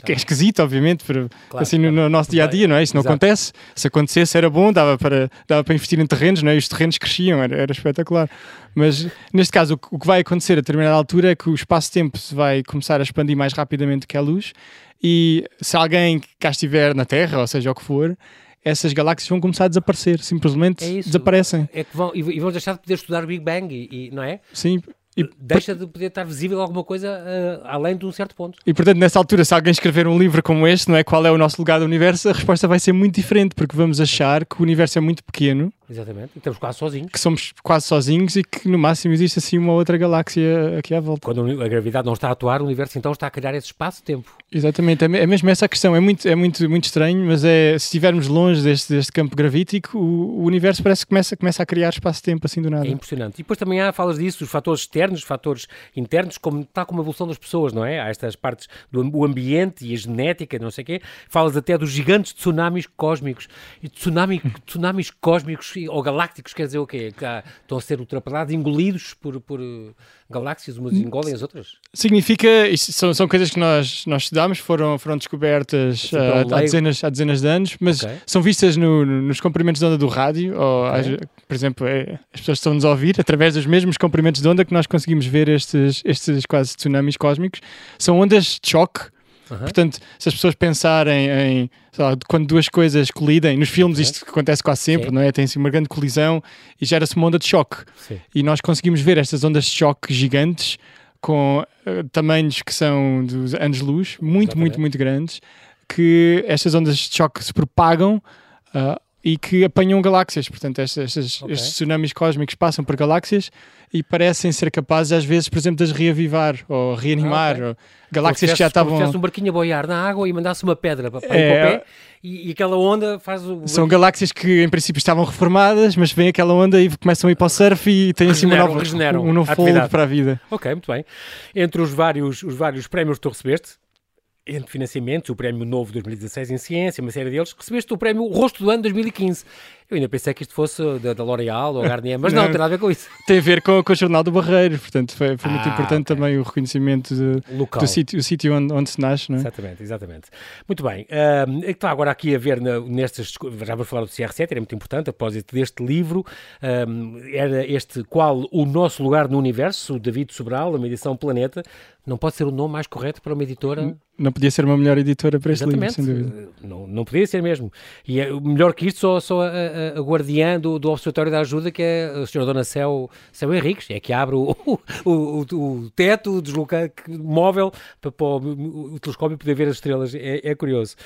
é esquisito, obviamente, para, claro, assim no, no, nosso dia a dia, não é? Isso não Exato. acontece. Se acontecesse era bom, dava para, dava para investir em terrenos, não é? E os terrenos cresciam, era, era espetacular. Mas neste caso, o, o, que vai acontecer a determinada altura é que o espaço-tempo vai começar a expandir mais rapidamente que a luz. E se alguém que cá estiver na Terra, ou seja, o que for, essas galáxias vão começar a desaparecer, simplesmente é desaparecem. É que vão, e vão deixar de poder estudar o Big Bang, e, e não é? Sim, e deixa de poder estar visível alguma coisa uh, além de um certo ponto. E portanto, nessa altura, se alguém escrever um livro como este, não é qual é o nosso lugar do universo, a resposta vai ser muito diferente, porque vamos achar que o universo é muito pequeno Exatamente, e estamos quase sozinhos. Que somos quase sozinhos e que no máximo existe assim uma outra galáxia aqui à volta. Quando a gravidade não está a atuar, o universo então está a criar esse espaço-tempo. Exatamente, é, é mesmo essa a questão. É muito, é muito, muito estranho, mas é, se estivermos longe deste, deste campo gravítico, o, o universo parece que começa, começa a criar espaço-tempo assim do nada. É impressionante. E depois também há, falas disso, os fatores externos, os fatores internos, como está com a evolução das pessoas, não é? Há estas partes do ambiente e a genética, não sei o quê. Falas até dos gigantes tsunamis cósmicos. E tsunami, tsunamis cósmicos ou galácticos quer dizer o quê? Que há, estão a ser ultrapassados, engolidos por, por uh, galáxias, umas hum, engolem as outras? Significa, são, são coisas que nós, nós estudamos, foram, foram descobertas uh, há, dezenas, há dezenas de anos, mas okay. são vistas no, nos comprimentos de onda do rádio, ou, okay. por exemplo, é, as pessoas estão-nos a ouvir através dos mesmos comprimentos de onda que nós conseguimos ver estes, estes quase tsunamis cósmicos. São ondas de choque Uhum. Portanto, se as pessoas pensarem em lá, quando duas coisas colidem, nos filmes isto acontece quase sempre, Sim. não é? Tem-se uma grande colisão e gera-se uma onda de choque. Sim. E nós conseguimos ver estas ondas de choque gigantes com uh, tamanhos que são dos anos-luz, muito, Exatamente. muito, muito grandes, que estas ondas de choque se propagam uh, e que apanham galáxias. Portanto, estes, estes, okay. estes, tsunamis cósmicos passam por galáxias e parecem ser capazes, às vezes, por exemplo, de as reavivar ou reanimar. Ah, okay. ou galáxias que já estavam. Se um barquinho a boiar na água e mandasse uma pedra para, para é... o pé e, e, aquela onda faz o. São galáxias que, em princípio, estavam reformadas, mas vem aquela onda e começam a ir para o surf e têm assim uma nova, um novo fogo para a vida. Ok, muito bem. Entre os vários, os vários prémios que tu recebeste, entre financiamentos, o Prémio Novo 2016 em Ciência, uma série deles, recebeste o Prémio Rosto do Ano 2015. Eu ainda pensei que isto fosse da, da L'Oréal ou Garnier, mas não, não, tem nada a ver com isso. Tem a ver com, com o Jornal do Barreiro, portanto foi, foi ah, muito importante okay. também o reconhecimento de, Local. do sítio, o sítio onde, onde se nasce, não é? Exatamente, exatamente. Muito bem. Uh, está agora aqui a ver na, nestas, já vou falar do CR7, era muito importante, a propósito deste livro, era este qual o nosso lugar no universo, o David Sobral, uma edição Planeta, não pode ser o nome mais correto para uma editora. Não podia ser uma melhor editora para este Exatamente. livro, sem dúvida. Não, não podia ser mesmo. E é, melhor que isto, só, só a, a, a guardiã do, do Observatório da Ajuda, que é a senhora Dona Céu, Céu Henriques, é que abre o, o, o, o teto desloca, móvel para, para o, o, telescópio poder ver as estrelas. É, é, curioso.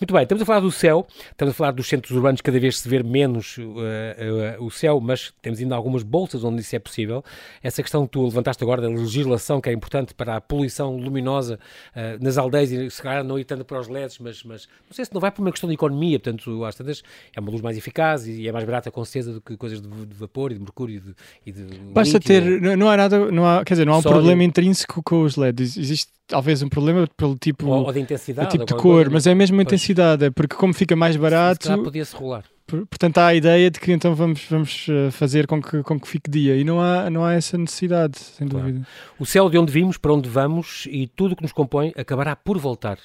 Muito bem, estamos a falar do céu, estamos a falar dos centros urbanos, cada vez se vê menos uh, uh, o céu, mas temos ainda algumas bolsas onde isso é possível. Essa questão que tu levantaste agora da legislação, que é importante para a poluição luminosa uh, nas aldeias, e se calhar não ir tanto para os LEDs, mas, mas não sei se não vai por uma questão de economia, portanto, às tantas, é uma luz mais eficaz e é mais barata com certeza do que coisas de, de vapor e de mercúrio e de, e de Basta ter, não, não há nada, não há, quer dizer, não há um Sódio. problema intrínseco com os LEDs. Existe talvez um problema pelo tipo, ou, ou de intensidade, tipo de cor, coisa, mas é mesmo a intensidade, é porque como fica mais barato. podia-se rolar. Portanto, há a ideia de que então vamos, vamos eh, fazer com que, com que fique dia e não há, não há essa necessidade, sem claro. dúvida. O céu de onde vimos, para onde vamos e tudo o que nos compõe acabará por voltar.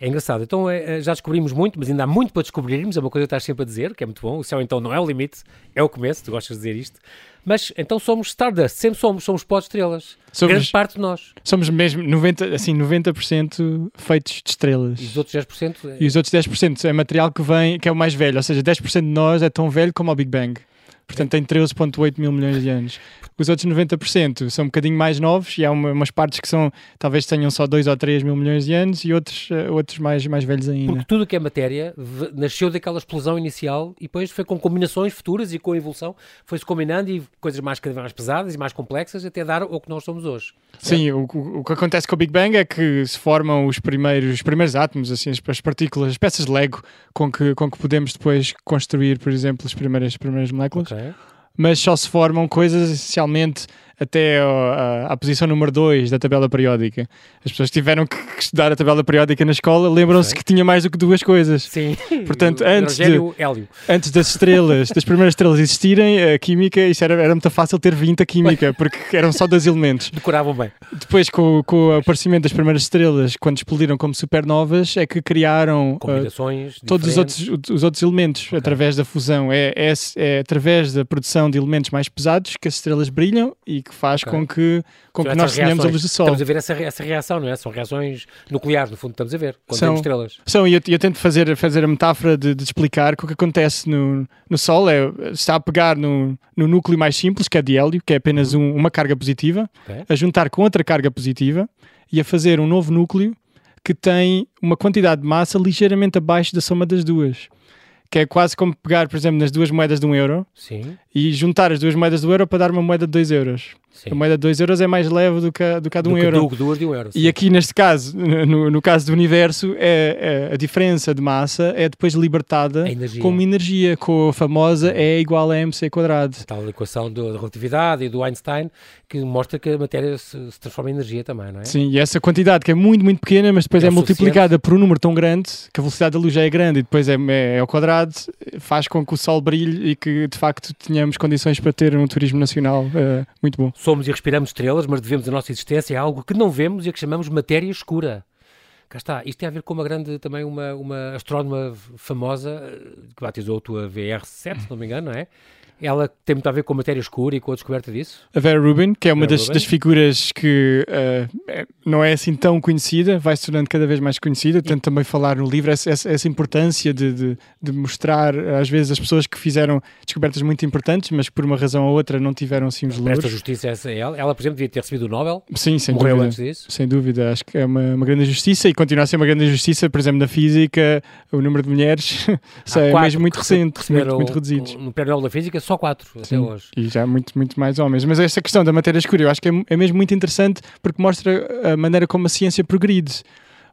É engraçado. Então é, já descobrimos muito, mas ainda há muito para descobrirmos. É uma coisa que estás sempre a dizer, que é muito bom. O céu então não é o limite, é o começo. Tu gostas de dizer isto. Mas então somos Stardust, sempre somos, somos pó de estrelas. Somos, Grande parte de nós. Somos mesmo 90%, assim, 90% feitos de estrelas. E os outros 10%? É... E os outros 10% é material que vem, que é o mais velho, ou seja, 10% de nós é tão velho como o Big Bang. Portanto, tem 13,8 mil milhões de anos. Os outros 90% são um bocadinho mais novos e há uma, umas partes que são, talvez tenham só 2 ou 3 mil milhões de anos e outros, uh, outros mais, mais velhos ainda. Porque tudo que é matéria nasceu daquela explosão inicial e depois foi com combinações futuras e com a evolução foi-se combinando e coisas mais cada vez mais pesadas e mais complexas até dar o que nós somos hoje. Sim, o, o, o, que acontece com o Big Bang é que se formam os primeiros, os primeiros átomos, assim, as, as partículas, as peças de Lego com que, com que podemos depois construir, por exemplo, as primeiras, as primeiras moléculas. Okay mas só se formam coisas essencialmente até a, a, posição número 2 da tabela periódica. As pessoas tiveram que estudar a tabela periódica na escola, lembram-se que tinha mais do que duas coisas. Sim. Portanto, antes, de, antes das estrelas, das primeiras estrelas existirem, a química, isso era, era muito fácil ter 20 a química, porque eram só dois elementos. Decoravam bem. Depois, com, com o aparecimento das primeiras estrelas, quando explodiram como supernovas, é que criaram uh, todos os outros, os outros elementos okay. através da fusão. É, é, é através da produção de elementos mais pesados que as estrelas brilham e que faz okay. com que, com que nós tenhamos a luz do Sol. Estamos a ver essa, essa reação, não é? São reações nucleares, no fundo, estamos a ver, quando são, temos estrelas. São, e eu, eu, tento fazer, fazer a metáfora de, de, explicar que o que acontece no, no Sol é, está a pegar no, no núcleo mais simples, que é de hélio, que é apenas uhum. um, uma carga positiva, okay. a juntar com outra carga positiva e a fazer um novo núcleo que tem uma quantidade de massa ligeiramente abaixo da soma das duas que é quase como pegar, por exemplo, nas duas moedas de um euro Sim. e juntar as duas moedas do euro para dar uma moeda de 2 euros. Sim. A moeda de 2 euros é mais leve do que a, do que a de 1 um euro. Do, de um euro. E aqui neste caso, no, no caso do universo, é, é, a diferença de massa é depois libertada energia. como energia, com a famosa E igual a mc quadrado. A tal equação da relatividade e do Einstein que mostra que a matéria se, se, transforma em energia também, não é? Sim, e essa quantidade que é muito, muito pequena, mas depois é, é multiplicada por um número tão grande que a velocidade da luz já é grande e depois é, é, é ao quadrado, faz com que o Sol brilhe e que de facto tenhamos condições para ter um turismo nacional uh, muito bom. Somos e respiramos estrelas, mas devemos a nossa existência a algo que não vemos e a que chamamos matéria escura. Cá está. Isto tem a ver com uma grande, também uma, uma astrónoma famosa, que batizou a tua VR7, se não me engano, não é? Ela tem muito a ver com a matéria escura e com a descoberta disso? A Vera Rubin, que é uma das, das, figuras que uh, não é assim tão conhecida, vai se tornando cada vez mais conhecida. Tento também falar no livro essa, essa, essa importância de, de, de, mostrar, às vezes, as pessoas que fizeram descobertas muito importantes, mas que por uma razão ou outra não tiveram assim os louros. Esta justiça é ela. Ela, por exemplo, devia ter recebido o Nobel. Sim, sem Morreu dúvida. antes disso. Sem dúvida. Acho que é uma, uma grande justiça e continua a ser uma grande justiça, por exemplo, na física, o número de mulheres é mesmo muito recente, muito, muito reduzido. No Prémio Nobel da Física, só quatro. Sim hoje. E já muito, muito mais homens. Mas essa questão da matéria escura eu acho que é, é mesmo muito interessante porque mostra a maneira como a ciência progride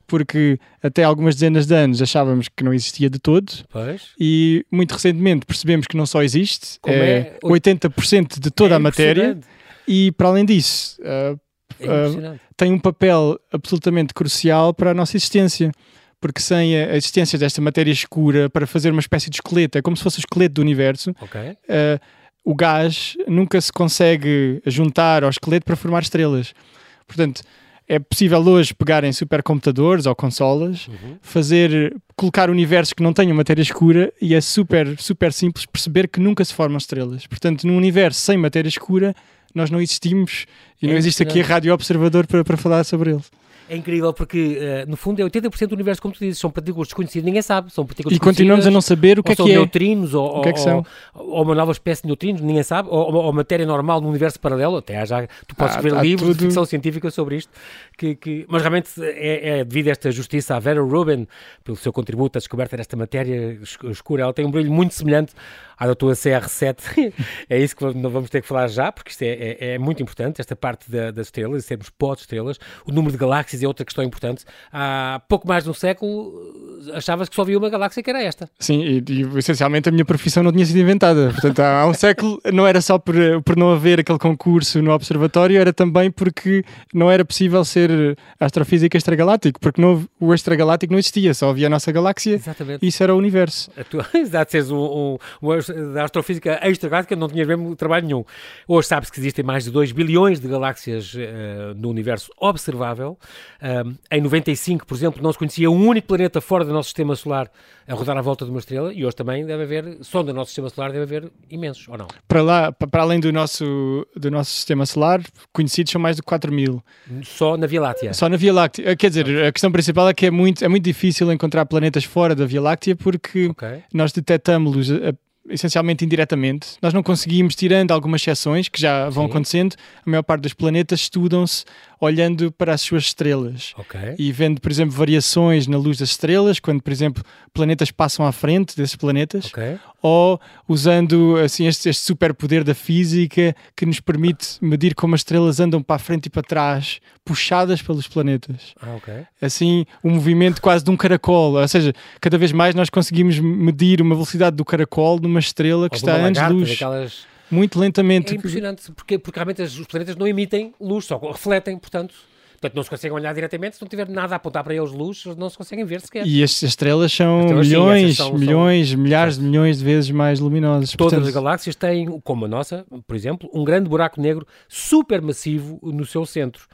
porque até algumas dezenas de anos achávamos que não existia de todo pois. e muito recentemente percebemos que não só existe, Como é, é 80% de toda é a matéria e para além disso uh, uh, tem um papel absolutamente crucial para a nossa existência. Porque sem a existência desta matéria escura para fazer uma espécie de esqueleto, é como se fosse o esqueleto do universo, okay. uh, o gás nunca se consegue juntar ao esqueleto para formar estrelas. Portanto, é possível hoje pegar em supercomputadores ou consolas, uhum. fazer, colocar universos que não tenham matéria escura e é super, super simples perceber que nunca se formam estrelas. Portanto, num universo sem matéria escura, nós não existimos e é não existe aqui a rádio observador para, para falar sobre ele. É incrível porque, uh, no fundo, é 80% do universo, como tu dizes, são partículas desconhecidas, ninguém sabe, são partículas E continuamos a não saber o que é que são é. neutrinos, ou, o que é que são? Ou, ou, uma nova espécie de neutrinos, ninguém sabe, ou, ou matéria normal no universo paralelo, até há já, tu podes escrever livros tudo. de ficção científica sobre isto, que, que- mas realmente é, é devido a esta justiça à Vera Rubin, pelo seu contributo à descoberta desta matéria es- escura, ela tem um brilho muito semelhante à da tua CR7, é isso que não vamos ter que falar já, porque isto é, é- é muito importante, esta parte da- das estrelas, e sermos pós-estrelas, o número de galáxias é outra questão importante. Há pouco mais de um século achavas que só havia uma galáxia que era esta. Sim, e, e, essencialmente a minha profissão não tinha sido inventada. Portanto, há, há um século não era só por, por não haver aquele concurso no observatório, era também porque não era possível ser astrofísica extragaláctico, porque não, o extragaláctico não existia, só havia a nossa galáxia Exatamente. e isso era o universo. A tua, exato, seres um, um, um da astrofísica extragaláctica, não tinhas mesmo trabalho nenhum. Hoje sabe-se que existem mais de 2 bilhões de galáxias eh, no universo observável. Um, em 95, por exemplo, não se conhecia um único planeta fora do nosso sistema solar a rodar à volta de uma estrela e hoje também deve haver, só do nosso sistema solar deve haver imensos, ou não? Para, lá, pa- para além do nosso, do nosso sistema solar, conhecidos são mais de 4 mil. Só na Via Láctea. Só na Via Láctea. Eh, Quer dizer, a questão principal é que é muito, é muito difícil encontrar planetas fora da Via Láctea porque Ok. nós detectamos-los eh, essencialmente indiretamente. Nós não conseguimos, tirando algumas exceções que já vão Sim. acontecendo, a maior parte dos planetas estudam-se olhando para as suas estrelas. Ok. E vendo, por exemplo, variações na luz das estrelas, quando, por exemplo, planetas passam à frente desses planetas, Ok. ou usando assim este, este superpoder da física que nos permite medir como as estrelas andam para a frente e para trás, puxadas pelos planetas. Ah, ok. Assim, um movimento quase de um caracol, ou seja, cada vez mais nós conseguimos medir uma velocidade do caracol numa estrela que Ou de está uma a anos de lagarta, luz, daquelas- muito lentamente. É impressionante, porque, porque realmente os planetas não emitem luz, só refletem, portanto. Portanto, não se conseguem olhar diretamente, se não tiver nada a apontar para eles luz, não se conseguem ver sequer. E as estrelas são sim, milhões, essas são- são- milhões, milhares de milhões de vezes mais luminosas. Todas Portanto, as galáxias têm, como a nossa, por exemplo, um grande buraco negro supermassivo no seu centro.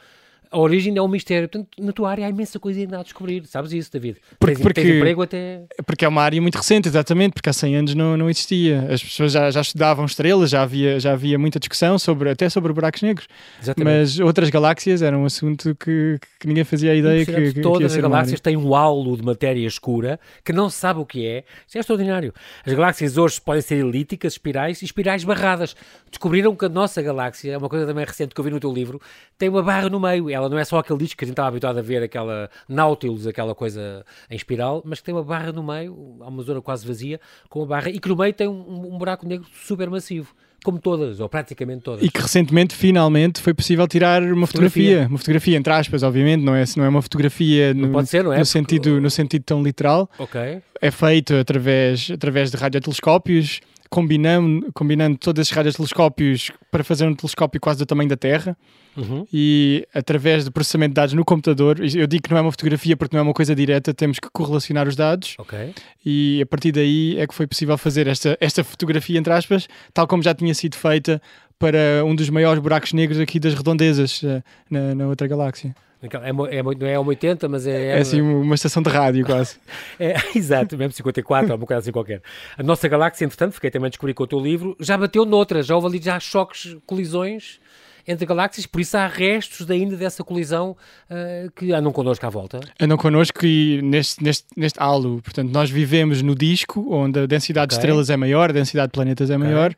A origem é um mistério. Portanto, na tua área há imensa coisa ainda a descobrir. Sabes isso, David? Porque- tens, porque- tens emprego até... Porque é uma área muito recente, exatamente, porque há 100 anos não, não existia. As pessoas já, já estudavam estrelas, já havia, já havia muita discussão sobre, até sobre buracos negros. Exatamente. Mas outras galáxias era um assunto que, que ninguém fazia a ideia que, que, Todas as galáxias têm um halo de matéria escura que não se sabe o que é. Isso é extraordinário. As galáxias hoje podem ser elípticas, espirais e espirais barradas. Descobriram que a nossa galáxia, é uma coisa também recente que eu vi no teu livro, tem uma barra no meio. Ela não é só aquele disco que a gente estava habituado a ver, aquela Nautilus, aquela coisa em espiral, mas que tem uma barra no meio, há uma zona quase vazia, com uma barra, e que no meio tem um, um buraco negro supermassivo. Como todas, ou praticamente todas. E que recentemente, finalmente, foi possível tirar uma Fotografia. fotografia. Uma fotografia, entre aspas, obviamente, não é, não é uma fotografia no, pode ser, não é? no, Porque- sentido, no sentido tão literal. Ok. É feito através, através de radiotelescópios, combinando, combinando todos esses radiotelescópios para fazer um telescópio quase do tamanho da Terra. Uhum. e através do processamento de dados no computador, eu digo que não é uma fotografia porque não é uma coisa direta, temos que correlacionar os dados Ok. e a partir daí é que foi possível fazer esta, esta fotografia, entre aspas, tal como já tinha sido feita para um dos maiores buracos negros aqui das redondezas eh, na, na outra galáxia. É, é, não é 80, mas é. É assim uma estação de rádio quase. É, exato, mesmo 54, ou uma coisa assim qualquer. A nossa galáxia, entretanto, fiquei também a descobrir com o teu livro, já bateu noutras, já houve ali já choques, colisões entre galáxias, por isso há restos de ainda dessa colisão ah, que andam connosco à volta. Andam connosco e neste, neste, neste halo, portanto, nós vivemos no disco onde a densidade de Ok. estrelas é maior, a densidade de planetas é maior.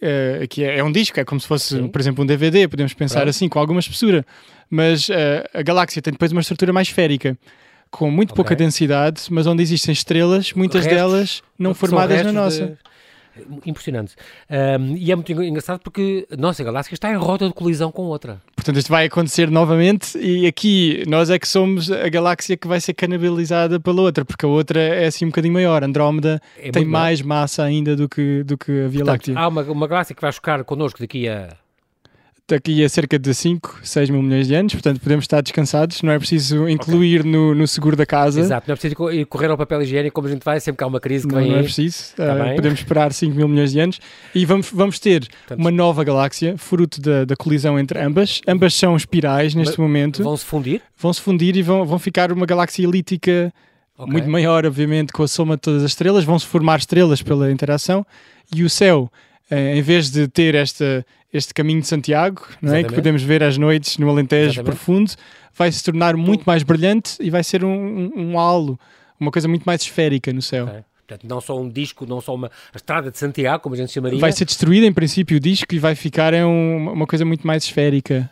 eh, aqui é, é um disco, é como se fosse, Sim. por exemplo, um DVD, podemos pensar Pronto. assim, com alguma espessura. Mas eh, a galáxia tem depois uma estrutura mais esférica, com muito Ok. pouca densidade, mas onde existem estrelas, muitas Restos, delas não formadas na nossa. de- Impressionante. Ahm, e é muito engra- engraçado porque a nossa galáxia está em rota de colisão com outra. Portanto, isto vai acontecer novamente e aqui nós é que somos a galáxia que vai ser canibalizada pela outra, porque a outra é assim um bocadinho maior. Andrómeda É tem muito maior. mais massa ainda do que, do que a Via Láctea. há uma, uma galáxia que vai chocar connosco daqui a. Daqui a cerca de 5, 6 mil milhões de anos, portanto podemos estar descansados, não é preciso incluir no, no seguro da casa. Exato, não é preciso ir correr ao papel higiênico como a gente vai, sempre que há uma crise que Não, vem não é preciso, Uh, podemos esperar 5 mil milhões de anos e vamos, vamos ter Portanto, uma nova galáxia, fruto da, da colisão entre ambas. Ambas são espirais neste momento, Vão se fundir. vão se fundir e vão, vão ficar uma galáxia elíptica Ok. muito maior, obviamente, com a soma de todas as estrelas. Vão-se formar estrelas pela interação e o céu, eh, em vez de ter esta, este caminho de Santiago, não é? que podemos ver às noites no Alentejo Exatamente. profundo, vai se tornar muito mais brilhante e vai ser um, um, um halo, uma coisa muito mais esférica no céu. Okay. Portanto, não só um disco, não só uma estrada de Santiago, como a gente chamaria. Vai ser destruído em princípio o disco e vai ficar em um, uma coisa muito mais esférica.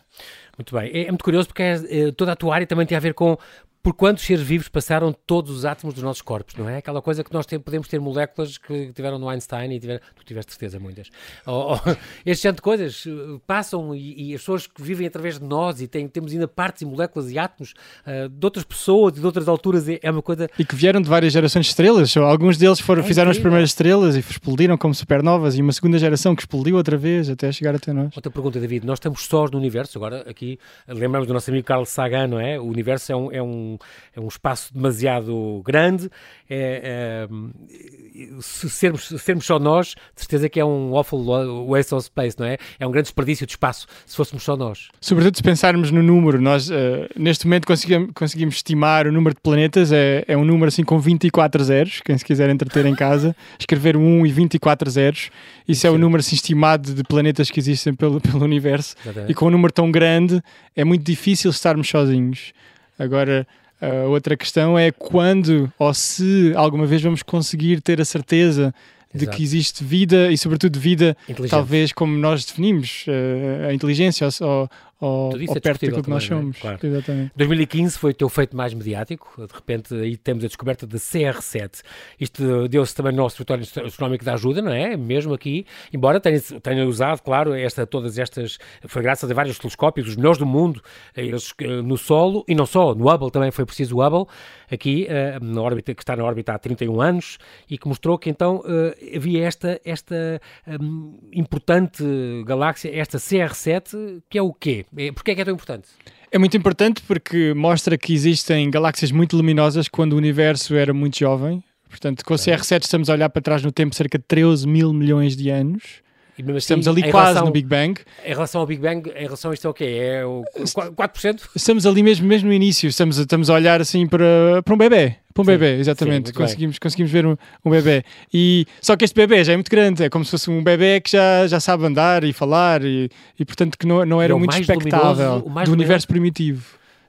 Muito bem. É, é muito curioso porque é, é, toda a tua área também tem a ver com por quantos seres vivos passaram todos os átomos dos nossos corpos, não é? Aquela coisa que nós podemos ter moléculas que tiveram no Einstein e tiveram, tu tiveste certeza muitas. Ou, ou, este tipo de coisas uh, passam e, e, as pessoas que vivem através de nós e têm, temos ainda partes e moléculas e átomos uh, de outras pessoas e de outras alturas, é, é, uma coisa... E que vieram de várias gerações de estrelas, alguns deles foram, é fizeram as primeiras estrelas e explodiram como supernovas e uma segunda geração que explodiu outra vez até chegar até nós. Outra pergunta, David, nós estamos sós no universo, agora aqui lembramos do nosso amigo Carl Sagan, não é? O universo é um, é um, é um espaço espaço demasiado grande. É, é, se, sermos, se sermos só nós, de certeza que é um awful waste of space, não é? É um grande desperdício de espaço se fôssemos só nós. Sobretudo se pensarmos no número, nós uh, neste momento conseguimos, conseguimos estimar o número de planetas, é, é um número assim com 24 zeros, quem se quiser entreter em casa, escrever 1 e 24 zeros, isso Sim. é o número assim, estimado de planetas que existem pelo, pelo universo, Exatamente. e com um número tão grande é muito difícil estarmos sozinhos. Agora, a outra questão é quando ou se alguma vez vamos conseguir ter a certeza de que existe vida e, sobretudo, vida talvez como nós definimos, uh, a inteligência ou, ou, ou perto daquilo que nós é? somos. Claro. Exatamente. 2015 foi o teu feito mais mediático, de repente aí temos a descoberta da CR7. Isto deu-se também no nosso território astronómico da ajuda, não é? Mesmo aqui, embora tenha, tenha usado, claro, esta, todas estas, foi graças a vários telescópios, os melhores do mundo, eles eh, no solo, e não só, no Hubble também foi preciso o Hubble, aqui, eh, na órbita, que está na órbita há 31 anos, e que mostrou que então eh, havia esta, esta um, importante galáxia, esta CR7, que é o quê? É, Porquê é que é tão importante? É muito importante porque mostra que existem galáxias muito luminosas quando o universo era muito jovem. Portanto, com o CR7 estamos a olhar para trás no tempo cerca de 13 mil milhões de anos. Assim, Estamos ali quase relação, no Big Bang. Em relação ao Big Bang, em relação a isto é o quê? É o 4%? Estamos ali mesmo, mesmo no início. Estamos, estamos a olhar assim para, para um bebê. Para um sim, bebê, exatamente. Sim, conseguimos, conseguimos ver um, um bebê. E, só que este bebê já é muito grande. É como se fosse um bebê que já, já sabe andar e falar e, e portanto que não, não era muito expectável do universo primitivo.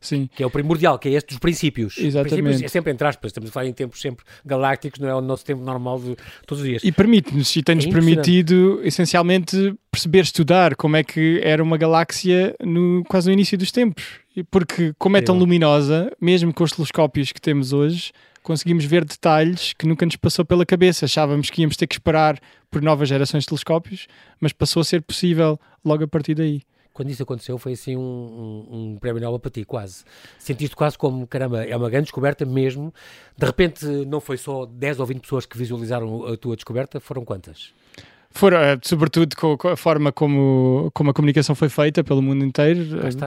Sim. Que é o primordial, que é este dos princípios. Exatamente. Princípios é sempre entre aspas, estamos a falar em tempos sempre galácticos, não é o nosso tempo normal de todos os dias. E permite-nos, e tem-nos é permitido, essencialmente, perceber, estudar como é que era uma galáxia no, quase no início dos tempos. Porque, como é tão luminosa, mesmo com os telescópios que temos hoje, conseguimos ver detalhes que nunca nos passou pela cabeça. Achávamos que íamos ter que esperar por novas gerações de telescópios, mas passou a ser possível logo a partir daí quando isso aconteceu, foi assim um, um, um prémio Nobel para ti, quase. Sentiste quase como, caramba, é uma grande descoberta mesmo. De repente, não foi só 10 ou 20 pessoas que visualizaram a tua descoberta, foram quantas? Foram, eh, sobretudo com a forma como, como a comunicação foi feita pelo mundo inteiro.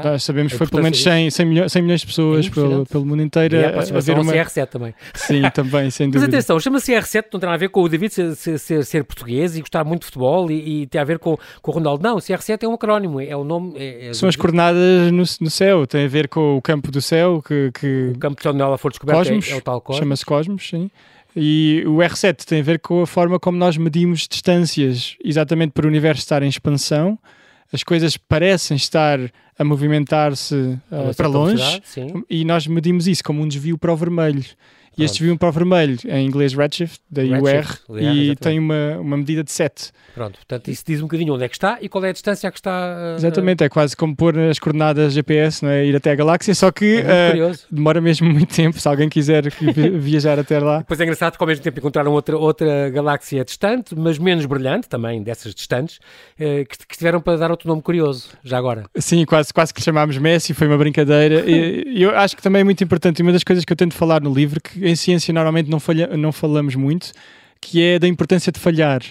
Nós sabemos que foi pelo menos 100, 100, milhões, 100 milhões de pessoas é pelo, pelo mundo inteiro. E a, a ver uma CR7 também. Sim, também, sem dúvida. Mas atenção, chama-se CR7, não tem nada a ver com o David ser, ser, ser, ser português e gostar muito de futebol e, e, tem a ver com, com o Ronaldo. Não, CR7 é um acrónimo, é o nome. É, é São as coordenadas no, no céu, tem a ver com o campo do céu. Que, que... O campo de onde ela for descoberta Cosmos, é, é o tal Cosmos. Chama-se Cosmos, sim. E o R7 tem a ver com a forma como nós medimos distâncias, exatamente por o universo estar em expansão. As coisas parecem estar a movimentar-se uh, para longe e nós medimos isso como um desvio para o vermelho. E este desvio para o vermelho, em inglês redshift, da redshift, UR, e tem uma, uma medida de 7. Pronto, portanto isso diz um bocadinho onde é que está e qual é a distância a que está. Uh, Exatamente, é quase como pôr as coordenadas GPS, não é? ir até a galáxia, só que é uh, demora mesmo muito tempo, se alguém quiser viajar até lá. Depois é engraçado que ao mesmo tempo encontraram outra, outra galáxia distante, mas menos brilhante, também dessas distantes, uh, que, que tiveram para dar outro nome curioso, já agora. Sim, quase, quase que chamámos Messi, foi uma brincadeira. e eu acho que também é muito importante, e uma das coisas que eu tento falar no livro, que em ciência normalmente não, falha, não falamos muito, que é da importância de falhar.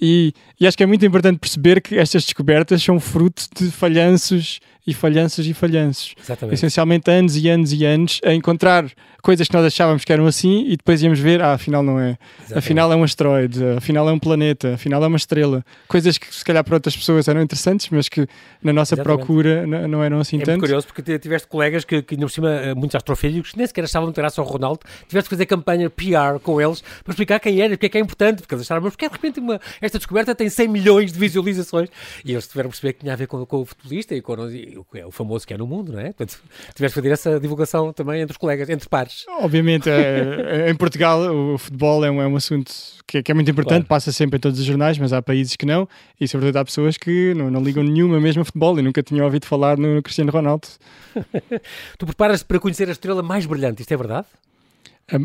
E, e, acho que é muito importante perceber que estas descobertas são fruto de falhanços e falhanços e falhanços. Exatamente. Essencialmente anos e anos e anos a encontrar coisas que nós achávamos que eram assim e depois íamos ver, ah, afinal não é. Exatamente. Afinal é um asteroide, afinal é um planeta, afinal é uma estrela. Coisas que se calhar para outras pessoas eram interessantes, mas que na nossa Exatamente. procura não eram assim É muito tanto. curioso porque tiveste colegas que, que ainda por cima, eh, muitos astrofísicos, nem sequer achavam muito graça ao Ronaldo, tiveste que fazer campanha PR com eles para explicar quem era, porque é que é importante, porque eles acharam, mas porque de repente uma, esta descoberta tem 100 milhões de visualizações e eles tiveram a perceber que tinha a ver com, com o futebolista e com o, e o- o famoso que é no mundo, não é? Portanto, tiveste que fazer essa divulgação também entre os colegas, entre pares. Obviamente, é- é- em Portugal o futebol é um, é um assunto que, é- que é muito importante, Claro. passa sempre em todos os jornais, mas há países que não, e sobretudo há pessoas que não, não ligam nenhuma mesmo a futebol e nunca tinham ouvido falar no Cristiano Ronaldo. Tu preparas-te para conhecer a estrela mais brilhante, isto é verdade?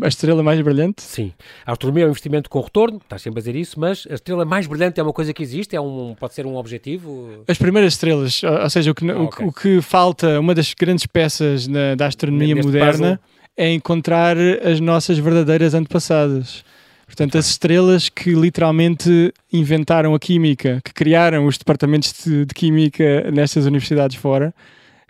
A, estrela mais brilhante? Sim. A astronomia é um investimento com retorno, estás sempre a dizer isso, mas a estrela mais brilhante é uma coisa que existe, é um, pode ser um objetivo. As primeiras estrelas, ou seja, o que, Ah, o, o que falta, uma das grandes peças na- da astronomia Neste moderna puzzle. é encontrar as nossas verdadeiras antepassadas. Portanto, as estrelas que literalmente inventaram a química, que criaram os departamentos de, de química nestas universidades fora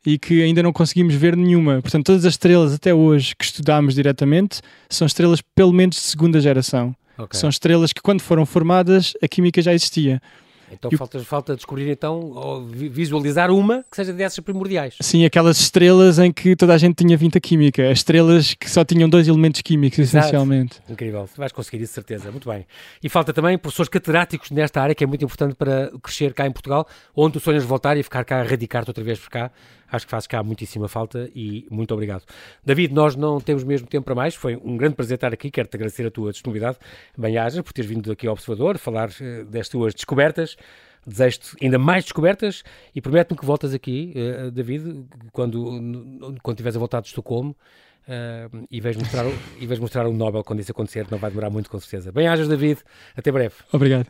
e que ainda não conseguimos ver nenhuma. Portanto, todas as estrelas até hoje que estudamos diretamente são estrelas pelo menos de segunda geração. Ok. São estrelas que, quando foram formadas, a química já existia. Então E o- falta, falta descobrir então, visualizar uma que seja dessas primordiais. Sim, aquelas estrelas em que toda a gente tinha vinta química, as estrelas que só tinham dois elementos químicos, Exato. essencialmente. Incrível, vais conseguir isso, certeza. Muito bem. E falta também professores catedráticos nesta área, que é muito importante para crescer cá em Portugal, onde tu sonhas voltar e ficar cá, a radicar-te outra vez por cá. Acho que fazes cá muitíssima falta e muito obrigado. David, nós não temos mesmo tempo para mais. Foi um grande prazer estar aqui. Quero-te agradecer a tua disponibilidade. Bem-ajas por teres vindo aqui ao Observador, falar eh, das tuas descobertas. Desejo-te ainda mais descobertas e prometo-me que voltas aqui, eh, David, quando, quando tiveres a voltar de Estocolmo. eh, e vais mostrar, e vais mostrar o Nobel quando isso acontecer, não vai demorar muito com certeza. Bem-ajas, David, até breve. Obrigado.